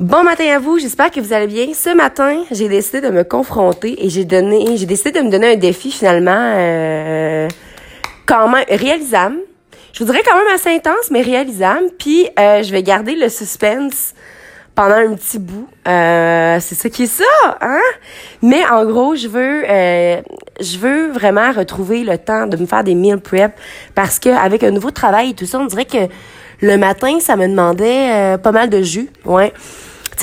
Bon matin à vous, j'espère que vous allez bien. Ce matin, j'ai décidé de me confronter et j'ai donné, j'ai décidé de me donner un défi finalement euh, quand même réalisable. Je vous dirais quand même assez intense, mais réalisable. Puis euh, je vais garder le suspense pendant un petit bout. Euh, c'est ça qui est ça, hein? Mais en gros, je veux, euh, je veux vraiment retrouver le temps de me faire des meal prep parce que avec un nouveau travail et tout ça, on dirait que le matin, ça me demandait euh, pas mal de jus, ouais.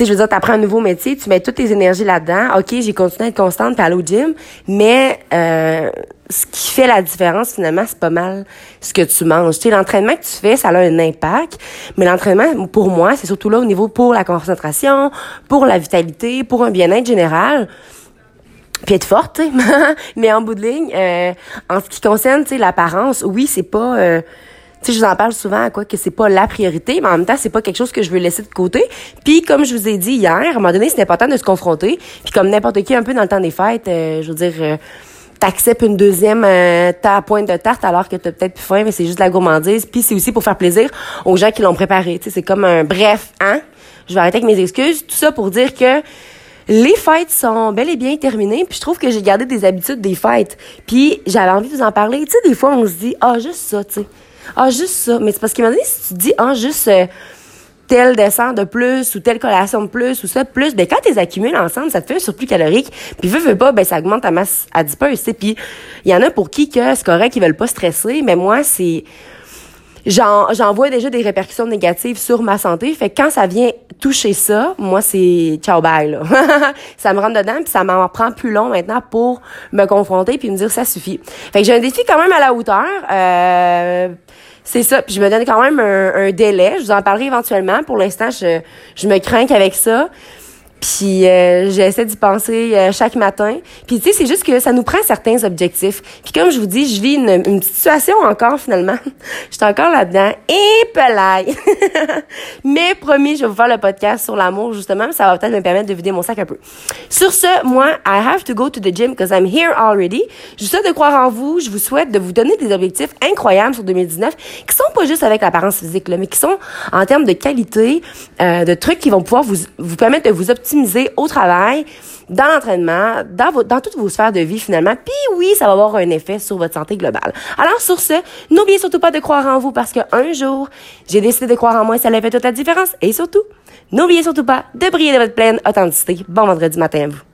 Je veux dire, t'apprends un nouveau métier, tu mets toutes tes énergies là-dedans. OK, j'ai continué à être constante puis aller au gym, mais euh, ce qui fait la différence, finalement, c'est pas mal ce que tu manges. Tu sais, l'entraînement que tu fais, ça a un impact, mais l'entraînement, pour moi, c'est surtout là au niveau pour la concentration, pour la vitalité, pour un bien-être général puis être forte, mais en bout de ligne, euh, en ce qui concerne, tu sais, l'apparence, oui, c'est pas... Euh, tu sais, je vous en parle souvent, quoi, que c'est pas la priorité, mais en même temps, c'est pas quelque chose que je veux laisser de côté. Puis, comme je vous ai dit hier, à un moment donné, c'est important de se confronter. Puis, comme n'importe qui, un peu dans le temps des fêtes, euh, je veux dire, euh, t'acceptes une deuxième euh, ta pointe de tarte alors que t'as peut-être plus faim, mais c'est juste la gourmandise. Puis, c'est aussi pour faire plaisir aux gens qui l'ont préparé. Tu sais, c'est comme un bref, hein? Je vais arrêter avec mes excuses. Tout ça pour dire que les fêtes sont bel et bien terminées, puis je trouve que j'ai gardé des habitudes des fêtes. Puis j'avais envie de vous en parler. Tu sais, des fois, on se dit, ah, juste ça, tu sais. Ah, juste ça. Mais c'est parce qu'il m'a dit, si tu dis, ah, juste euh, tel dessert de plus ou telle collation de plus ou ça plus, ben quand tu les accumules ensemble, ça te fait un surplus calorique. Puis veux, veux pas, ben ça augmente ta masse adipeuse, tu sais. Puis il y en a pour qui que c'est correct, ils veulent pas stresser, mais moi, c'est j'en vois déjà des répercussions négatives sur ma santé. Fait que quand ça vient toucher ça, moi c'est ciao bye là. ça me rentre dedans puis ça m'en prend plus long maintenant pour me confronter puis me dire ça suffit. Fait que j'ai un défi quand même à la hauteur. Euh, c'est ça. Puis je me donne quand même un, un, délai. Je vous en parlerai éventuellement. Pour l'instant, je, je me crains qu'avec ça. Puis euh, j'essaie d'y penser euh, chaque matin. Puis tu sais, c'est juste que ça nous prend certains objectifs. Puis comme je vous dis, je vis une, une situation encore finalement. J'étais encore là-dedans. Et pelaille. Mais promis, je vais vous faire le podcast sur l'amour justement. Ça va peut-être me permettre de vider mon sac un peu. Sur ce, moi, I have to go to the gym because I'm here already. Je souhaite de croire en vous. Je vous souhaite de vous donner des objectifs incroyables sur 2019 qui sont pas juste avec l'apparence physique, là, mais qui sont en termes de qualité, euh, de trucs qui vont pouvoir vous, vous permettre de vous optimiser au travail, dans l'entraînement, dans, dans toutes vos sphères de vie finalement. Puis oui, ça va avoir un effet sur votre santé globale. Alors sur ce, n'oubliez surtout pas de croire en vous parce qu'un jour, j'ai décidé de croire en moi et ça a fait toute la différence. Et surtout, n'oubliez surtout pas de briller de votre pleine authenticité. Bon vendredi matin à vous.